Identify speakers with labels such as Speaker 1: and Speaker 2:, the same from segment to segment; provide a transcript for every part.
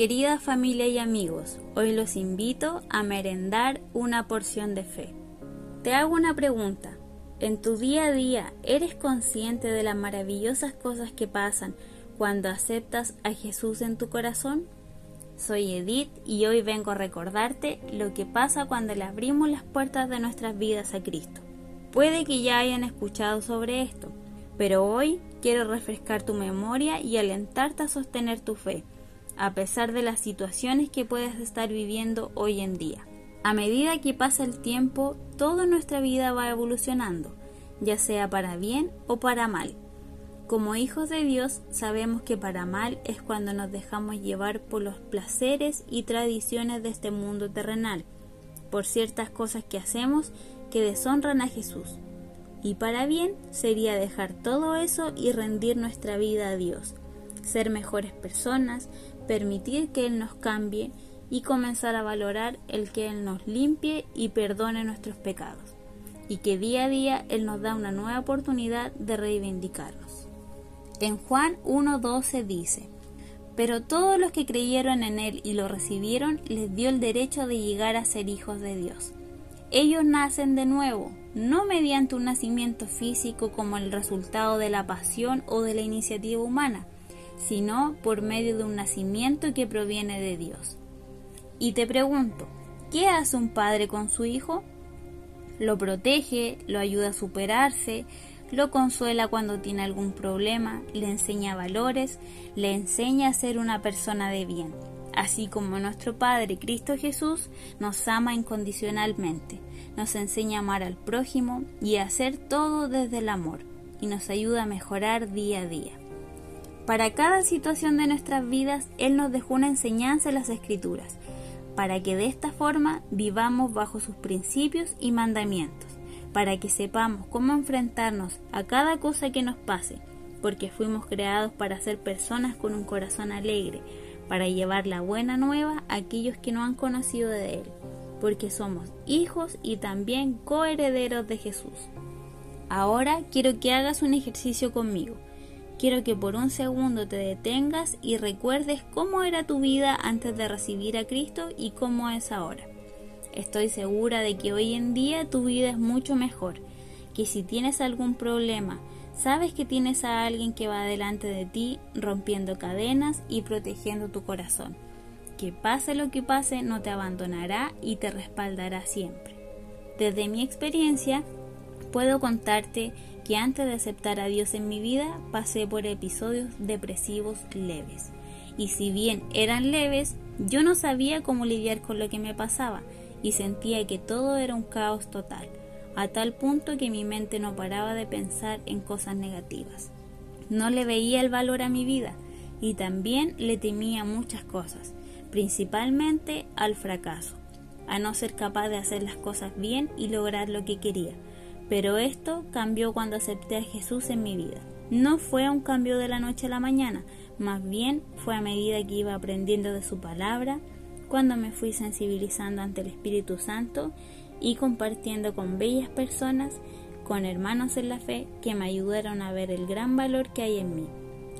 Speaker 1: Querida familia y amigos, hoy los invito a merendar una porción de fe. Te hago una pregunta. ¿En tu día a día eres consciente de las maravillosas cosas que pasan cuando aceptas a Jesús en tu corazón? Soy Edith y hoy vengo a recordarte lo que pasa cuando le abrimos las puertas de nuestras vidas a Cristo. Puede que ya hayan escuchado sobre esto, pero hoy quiero refrescar tu memoria y alentarte a sostener tu fe a pesar de las situaciones que puedes estar viviendo hoy en día. A medida que pasa el tiempo, toda nuestra vida va evolucionando, ya sea para bien o para mal. Como hijos de Dios sabemos que para mal es cuando nos dejamos llevar por los placeres y tradiciones de este mundo terrenal, por ciertas cosas que hacemos que deshonran a Jesús. Y para bien sería dejar todo eso y rendir nuestra vida a Dios, ser mejores personas, permitir que Él nos cambie y comenzar a valorar el que Él nos limpie y perdone nuestros pecados, y que día a día Él nos da una nueva oportunidad de reivindicarnos. En Juan 1.12 dice, Pero todos los que creyeron en Él y lo recibieron les dio el derecho de llegar a ser hijos de Dios. Ellos nacen de nuevo, no mediante un nacimiento físico como el resultado de la pasión o de la iniciativa humana, sino por medio de un nacimiento que proviene de Dios. Y te pregunto, ¿qué hace un padre con su hijo? Lo protege, lo ayuda a superarse, lo consuela cuando tiene algún problema, le enseña valores, le enseña a ser una persona de bien, así como nuestro Padre Cristo Jesús nos ama incondicionalmente, nos enseña a amar al prójimo y a hacer todo desde el amor, y nos ayuda a mejorar día a día. Para cada situación de nuestras vidas, Él nos dejó una enseñanza en las Escrituras, para que de esta forma vivamos bajo sus principios y mandamientos, para que sepamos cómo enfrentarnos a cada cosa que nos pase, porque fuimos creados para ser personas con un corazón alegre, para llevar la buena nueva a aquellos que no han conocido de Él, porque somos hijos y también coherederos de Jesús. Ahora quiero que hagas un ejercicio conmigo Quiero que por un segundo te detengas y recuerdes cómo era tu vida antes de recibir a Cristo y cómo es ahora. Estoy segura de que hoy en día tu vida es mucho mejor, que si tienes algún problema, sabes que tienes a alguien que va delante de ti rompiendo cadenas y protegiendo tu corazón. Que pase lo que pase, no te abandonará y te respaldará siempre. Desde mi experiencia, puedo contarte que antes de aceptar a Dios en mi vida pasé por episodios depresivos leves. Y si bien eran leves, yo no sabía cómo lidiar con lo que me pasaba y sentía que todo era un caos total, a tal punto que mi mente no paraba de pensar en cosas negativas. No le veía el valor a mi vida y también le temía muchas cosas, principalmente al fracaso, a no ser capaz de hacer las cosas bien y lograr lo que quería pero esto cambió cuando acepté a Jesús en mi vida. No fue un cambio de la noche a la mañana, más bien fue a medida que iba aprendiendo de su palabra, cuando me fui sensibilizando ante el Espíritu Santo y compartiendo con bellas personas, con hermanos en la fe, que me ayudaron a ver el gran valor que hay en mí,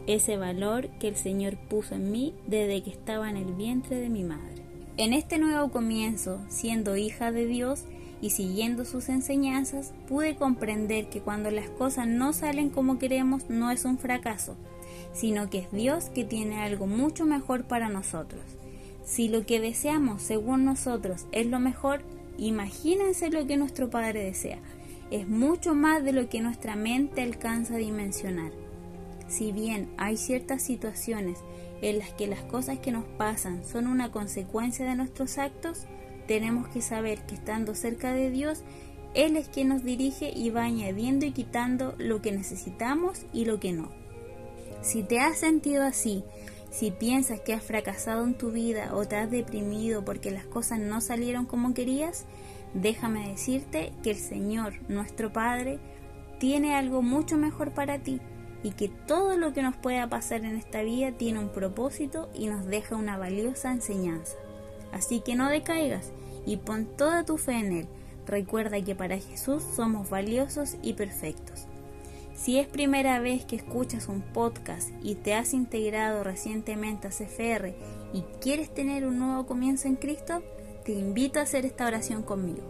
Speaker 1: ese valor que el Señor puso en mí desde que estaba en el vientre de mi madre. En este nuevo comienzo, siendo hija de Dios, y siguiendo sus enseñanzas pude comprender que cuando las cosas no salen como queremos no es un fracaso, sino que es Dios que tiene algo mucho mejor para nosotros. Si lo que deseamos según nosotros es lo mejor, imagínense lo que nuestro Padre desea. Es mucho más de lo que nuestra mente alcanza a dimensionar. Si bien hay ciertas situaciones en las que las cosas que nos pasan son una consecuencia de nuestros actos, tenemos que saber que estando cerca de Dios, Él es quien nos dirige y va añadiendo y quitando lo que necesitamos y lo que no. Si te has sentido así, si piensas que has fracasado en tu vida o te has deprimido porque las cosas no salieron como querías, déjame decirte que el Señor, nuestro Padre, tiene algo mucho mejor para ti y que todo lo que nos pueda pasar en esta vida tiene un propósito y nos deja una valiosa enseñanza. Así que no decaigas y pon toda tu fe en Él. Recuerda que para Jesús somos valiosos y perfectos. Si es primera vez que escuchas un podcast y te has integrado recientemente a CFR y quieres tener un nuevo comienzo en Cristo, te invito a hacer esta oración conmigo.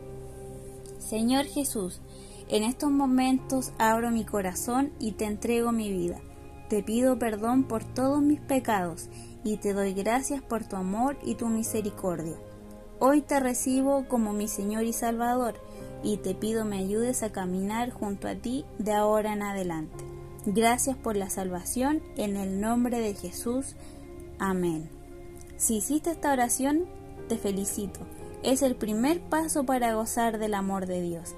Speaker 1: Señor Jesús, en estos momentos abro mi corazón y te entrego mi vida. Te pido perdón por todos mis pecados y te doy gracias por tu amor y tu misericordia. Hoy te recibo como mi Señor y Salvador y te pido me ayudes a caminar junto a ti de ahora en adelante. Gracias por la salvación en el nombre de Jesús. Amén. Si hiciste esta oración, te felicito. Es el primer paso para gozar del amor de Dios.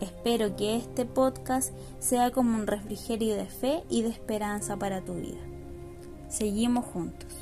Speaker 1: Espero que este podcast sea como un refrigerio de fe y de esperanza para tu vida. Seguimos juntos.